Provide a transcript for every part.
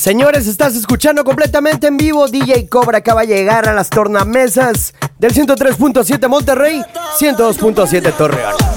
Señores, estás escuchando completamente en vivo. DJ Cobra acaba de llegar a las tornamesas del 103.7 Monterrey, 102.7 Torreón.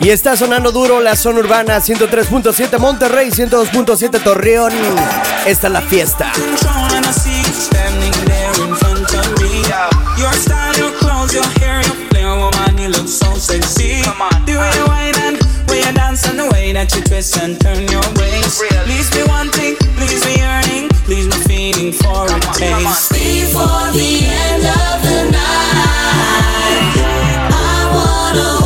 Y está sonando duro la zona urbana 103.7 Monterrey, 102.7 Torreón. Esta es la fiesta. Way that you twist and turn your waist. Please be wanting, please be yearning, please be feeding for a taste. Before the end of the night, I wanna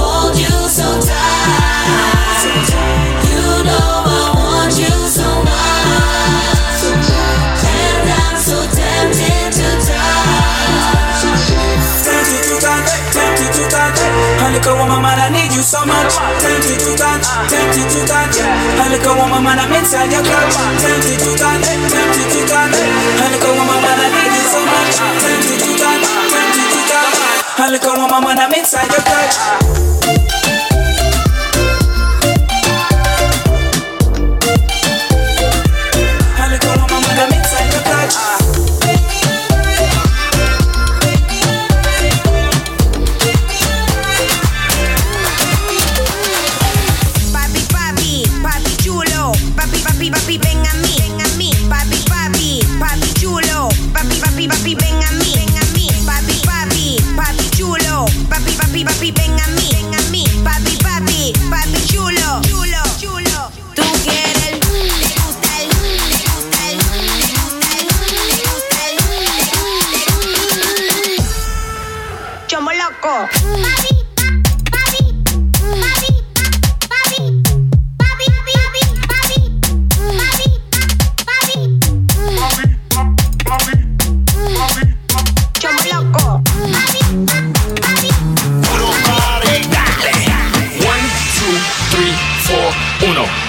Come on, mama, I need you so much. Tempted to touch, tempted to touch. Honey, come on, mama, I'm inside your clutch. Tempted to touch, tempted to touch. Honey, come on, mama, I need you so much. Tempted to touch, tempted to touch. Honey, come on, mama, I'm inside your clutch.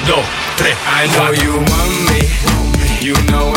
dos, tres. I know you want me, you know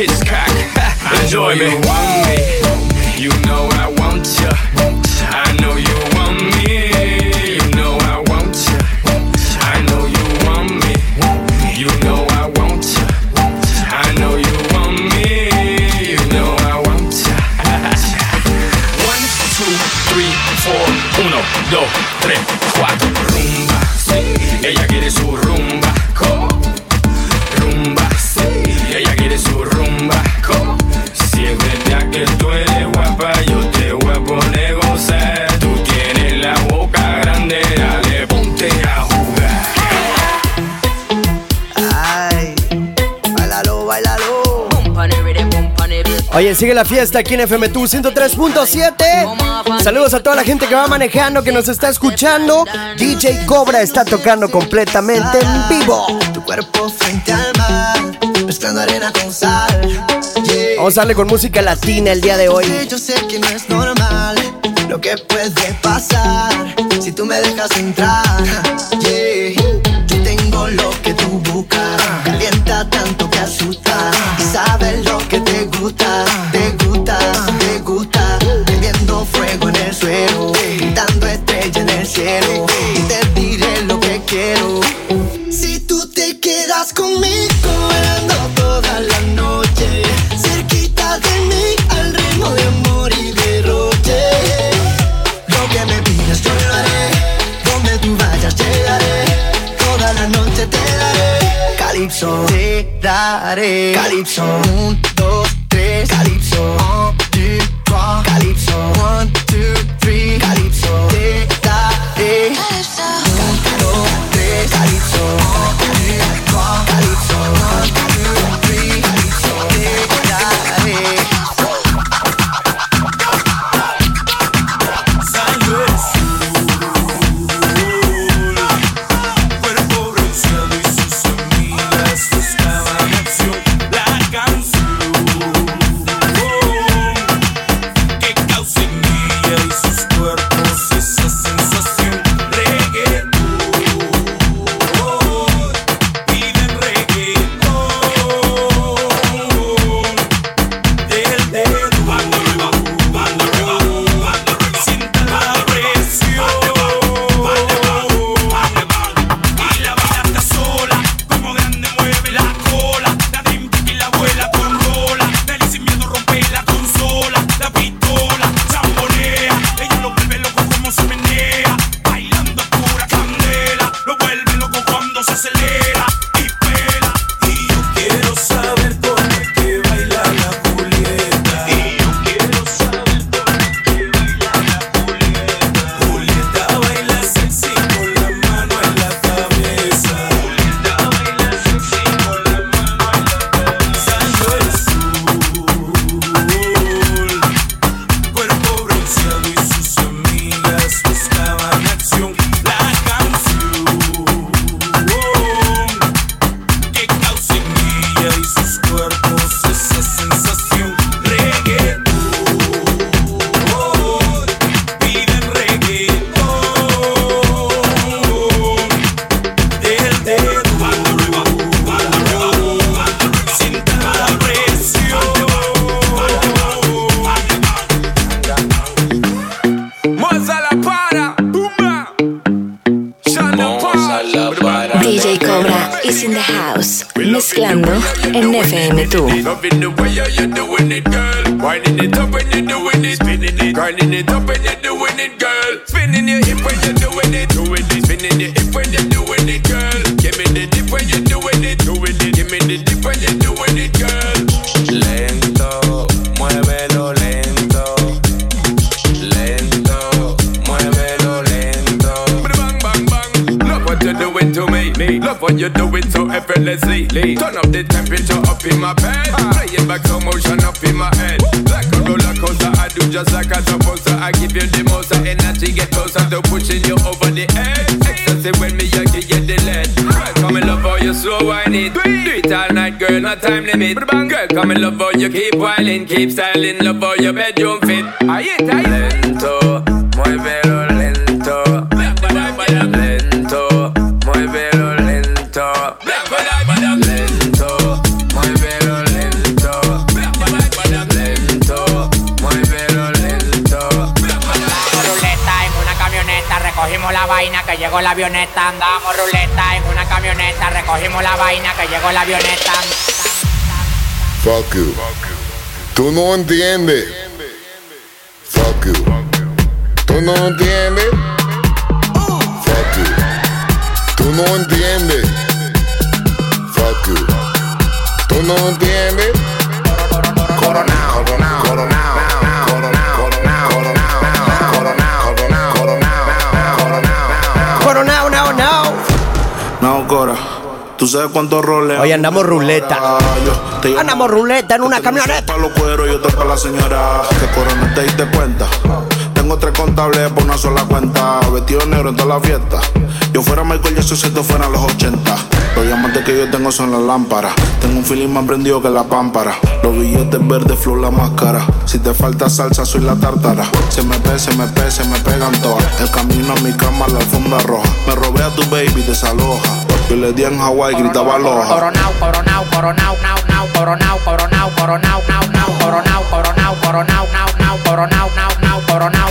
Enjoy me. You want me. You know I want ya. I know you want me. You know I want ya. I know you want me. You know I want ya. I know you want me. You know I want ya. One, two, three, four, uno, dos, tres. Oye, sigue la fiesta aquí en FMTU 103.7. Saludos a toda la gente que va manejando, que nos está escuchando. DJ Cobra está tocando completamente en vivo. Tu cuerpo frente al mar, pescando arena con sal. Vamos a darle con música latina el día de hoy. Yo sé que no es normal lo que puede pasar si tú me dejas entrar. Mezclando en FM tú. The spinning your hip when you're doing it, doing it, spinning your hip when you're Love what you're doing so effortlessly. Turn up the temperature up in my bed. Play it back slow motion up in my head. Like a roller coaster, I do just like I'm supposed to. I give you the most of energy, get closer to pushing you over the edge. Ecstasy when me, I give you the lead. Girl, come in love how you slow whining. Do it all night, girl, no time limit. Girl, come in love how you keep whining, keep styling, love how your bedroom fit. Ahí está, ahí. Lento, muévelo llegó la avioneta. Andamos ruleta en una camioneta, recogimos la vaina que llegó la avioneta. Fuck you. Tú no entiendes. Fuck you. Tú no entiendes. Fuck you. Tú no entiendes. Fuck you. Tú no entiendes. ¿Tú sabes cuántos roles? Hoy andamos ruleta. Andamos ruleta en una camioneta. Pa' los cueros y otro para la señora. Que corona te diste cuenta. Tengo tres contables por una sola cuenta. Vestido negro en toda la fiesta. Yo fuera Michael Jackson si esto fuera los 80. Los diamantes que yo tengo son las lámparas. Tengo un feeling más prendido que la pámpara. Los billetes verdes, flow la máscara. Si te falta salsa, soy la tártara. Se me pe, se me pe, se me pegan todas. El camino a mi cama, la alfombra roja. Me robé a tu baby, desaloja. Yo le di en Hawái, gritaba loja. Coronao, coronao, coronao, nao, nao, coronao, coronao, coronao, nao, nao, coronao, coronao, coronao, nao, nao, coronao, nao, nao, coronao, nao, nao, coronao,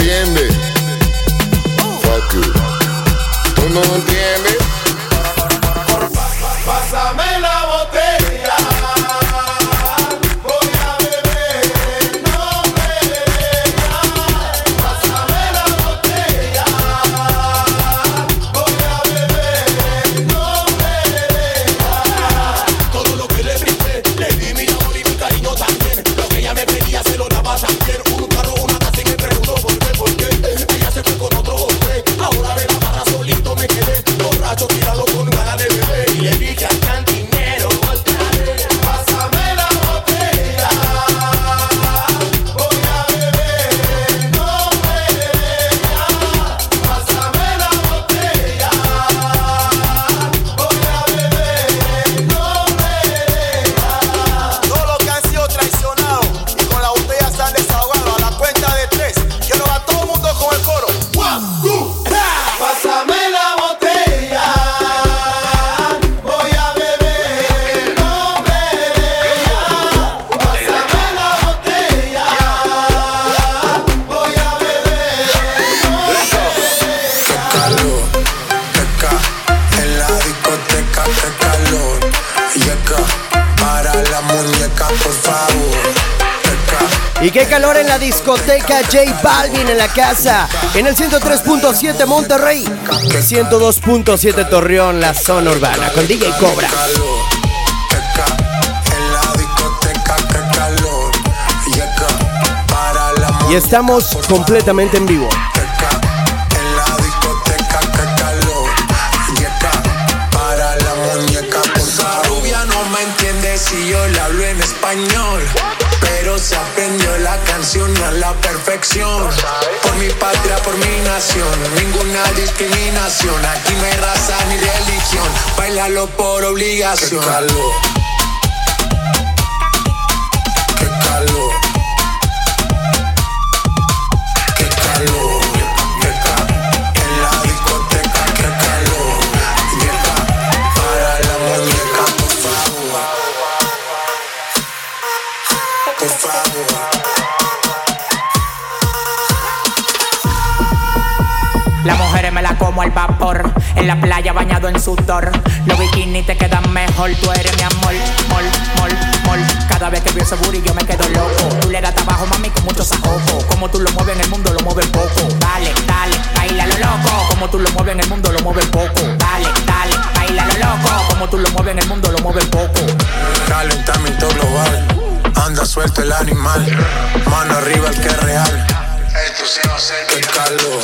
No Qué calor en la discoteca J Balvin en la casa. En el 103.7 Monterrey. 102.7 Torreón, la zona urbana. Con DJ Cobra. Y estamos completamente en vivo. La perfección. Por mi patria, por mi nación, ninguna discriminación. Aquí no hay raza ni religión, bailalo por obligación. Qué calor. Qué calor. Como al vapor. En la playa bañado en sudor. Los bikinis te quedan mejor. Tú eres mi amor, mol, mol, mol. Cada vez que veo ese booty yo me quedo loco. Tú le das trabajo, mami, con mucho sajojo. Como tú lo mueves en el mundo, lo mueves poco. Dale, dale, baila lo loco. Como tú lo mueves en el mundo, lo mueves poco. Dale, dale, baila lo loco. Como tú lo mueves en el mundo, lo mueves poco. Calentamiento global. Anda suelto el animal. Mano arriba el que es real. Calor,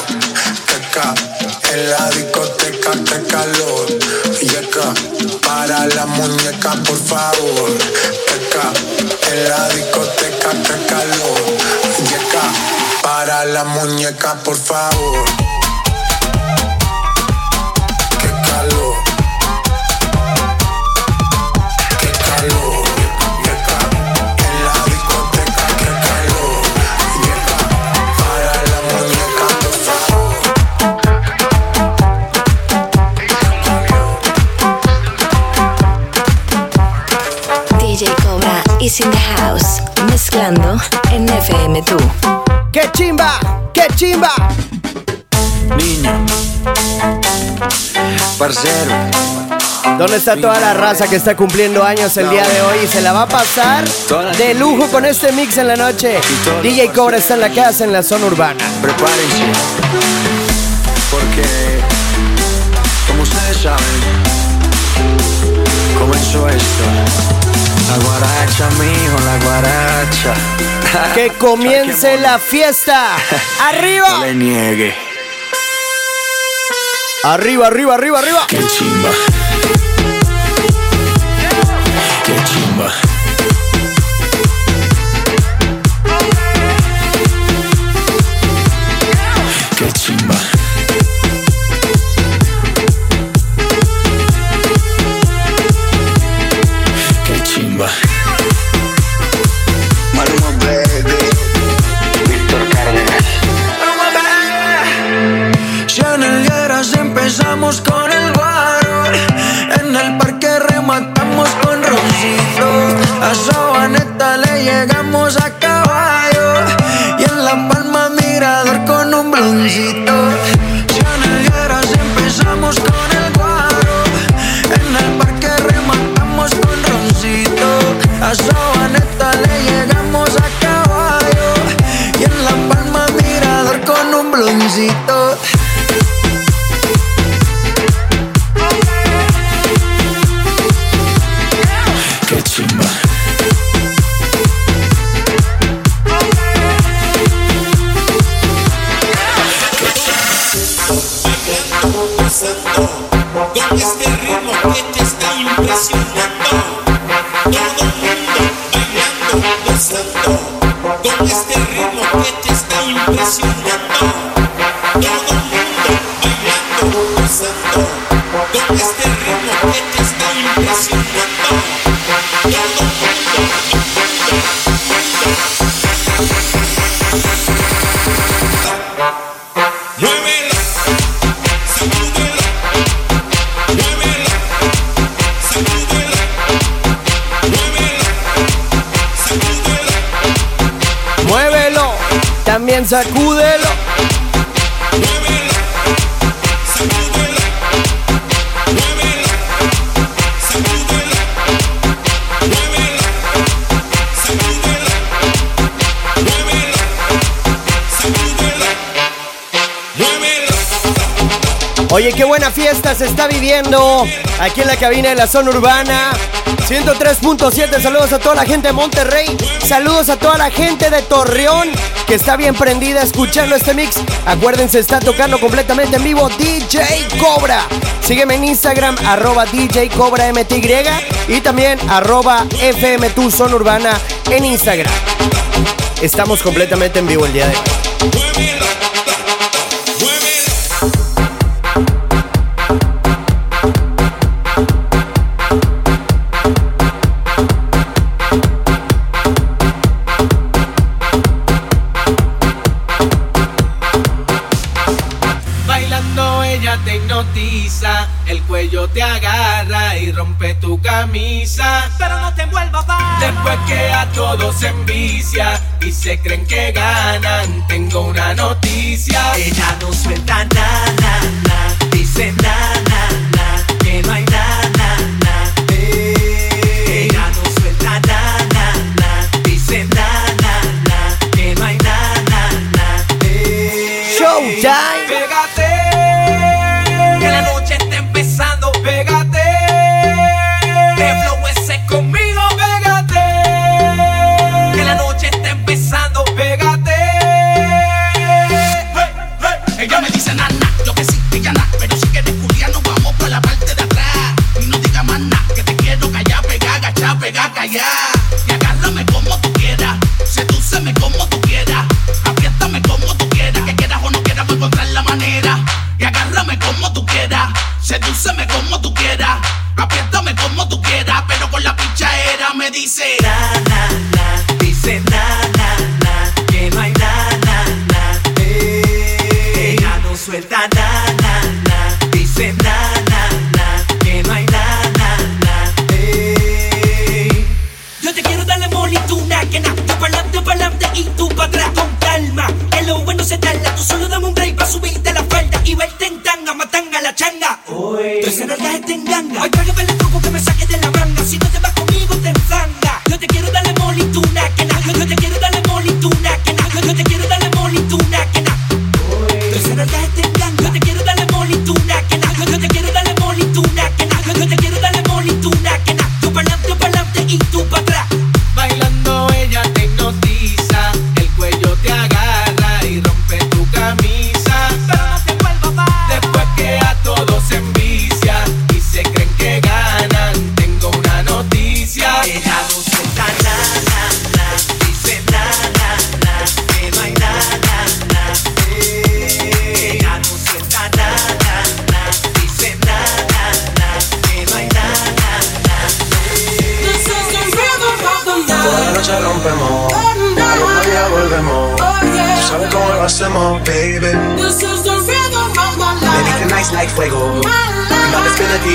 que ca. En la discoteca, que calor. Y acá, para la muñeca, por favor. Que ca. En la discoteca, que calor. Y acá, para la muñeca, por favor. Is in the house. Mezclando en FM tú. ¡Qué chimba! ¡Qué chimba! Niño, parcero, ¿Dónde está toda la raza que está cumpliendo años el día de hoy? Y se la va a pasar de lujo con este mix en la noche. DJ Cobra está en la casa en la zona urbana. prepárense. Porque, como ustedes saben, comenzó esto. La guaracha, mijo, la guaracha. Que comience la fiesta. No ¡Arriba! le niegue. Arriba, arriba, arriba, arriba. Qué chimba. Qué chimba. Qué chimba. Empezamos con Con este ritmo que te está impresionando. Oye, qué buena fiesta se está viviendo aquí en la cabina de la zona urbana. 103.7, saludos a toda la gente de Monterrey, saludos a toda la gente de Torreón que está bien prendida escuchando este mix. Acuérdense, está tocando completamente en vivo DJ Cobra. Sígueme en Instagram, arroba DJ Cobra MTY y también arroba FM Tu Zona Urbana en Instagram. Estamos completamente en vivo el día de hoy. Cuello te agarra y rompe tu camisa. Pero no te envuelvas más. Después que a todos se envicia y se creen que ganan, tengo una noticia. Ella no suelta nada,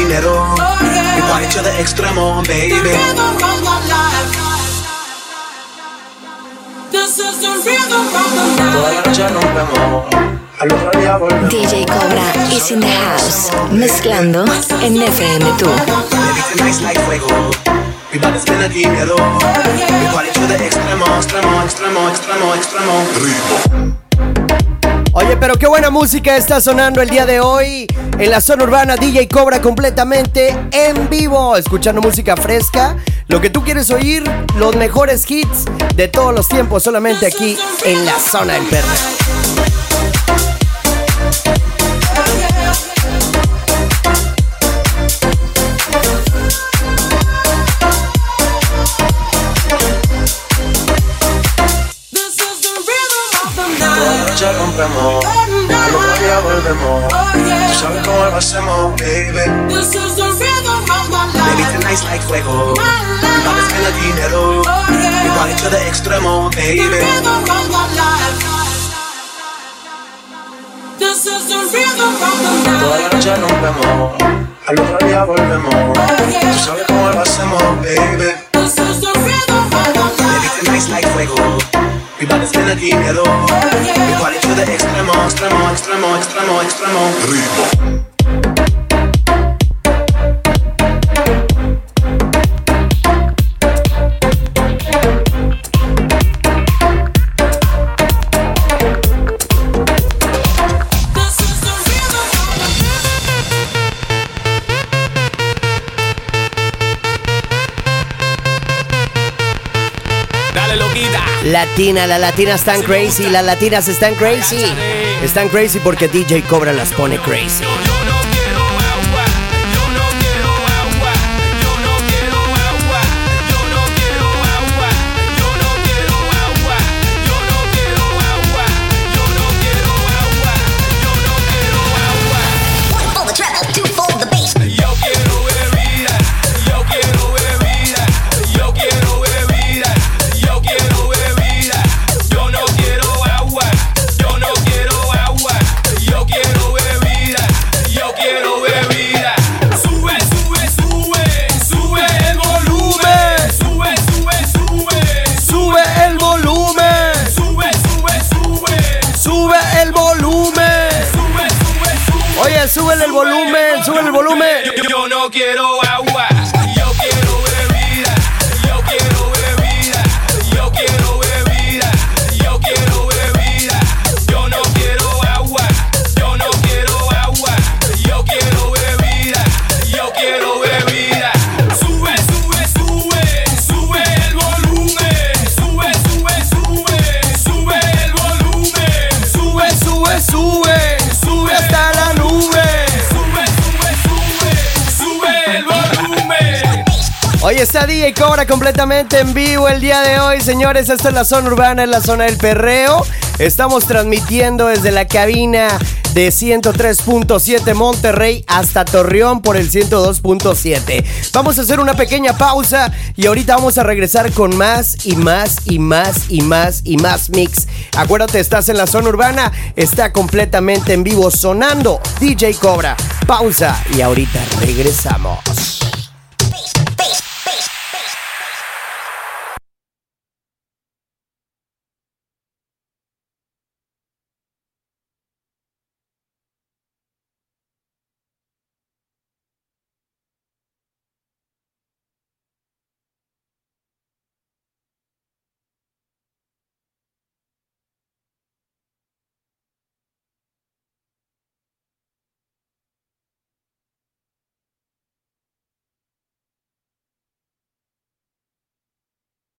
dinero. Y pa' hecho de extremo, baby. Toda la noche. DJ Cobra is in the house, mezclando en FM tú. Dinero. Extremo, extremo, extremo, extremo, extremo. Oye, pero qué buena música está sonando el día de hoy en la zona urbana DJ Cobra completamente en vivo, escuchando música fresca, lo que tú quieres oír, los mejores hits de todos los tiempos solamente aquí en la zona del perro. Noche rompemos, al otro día volvemos. Tú sabes cómo lo hacemos, baby. Baby, tonight's like fuego. Y va a despide dinero. Y pa' hecho de extremo, baby. Toda la noche rompemos, al otro día volvemos. Tú sabes cómo lo hacemos, baby. Baby, tonight's like fuego. Y va a despide dinero. Y pa' hecho de extremo, extremo, extremo, extremo, extremo. Ritmo. Latina, las latinas están crazy, las latinas están crazy. Están crazy porque DJ Cobra las pone crazy. Súbele el volumen, súbele el volumen. Yo, yo no quiero agua, Hoy está DJ Cobra completamente en vivo el día de hoy, señores. Esta es la zona urbana, es la zona del perreo. Estamos transmitiendo desde la cabina de 103.7 Monterrey hasta Torreón por el 102.7. Vamos a hacer una pequeña pausa y ahorita vamos a regresar con más y más y más y más y más mix. Acuérdate, estás en la zona urbana, está completamente en vivo sonando DJ Cobra. Pausa y ahorita regresamos.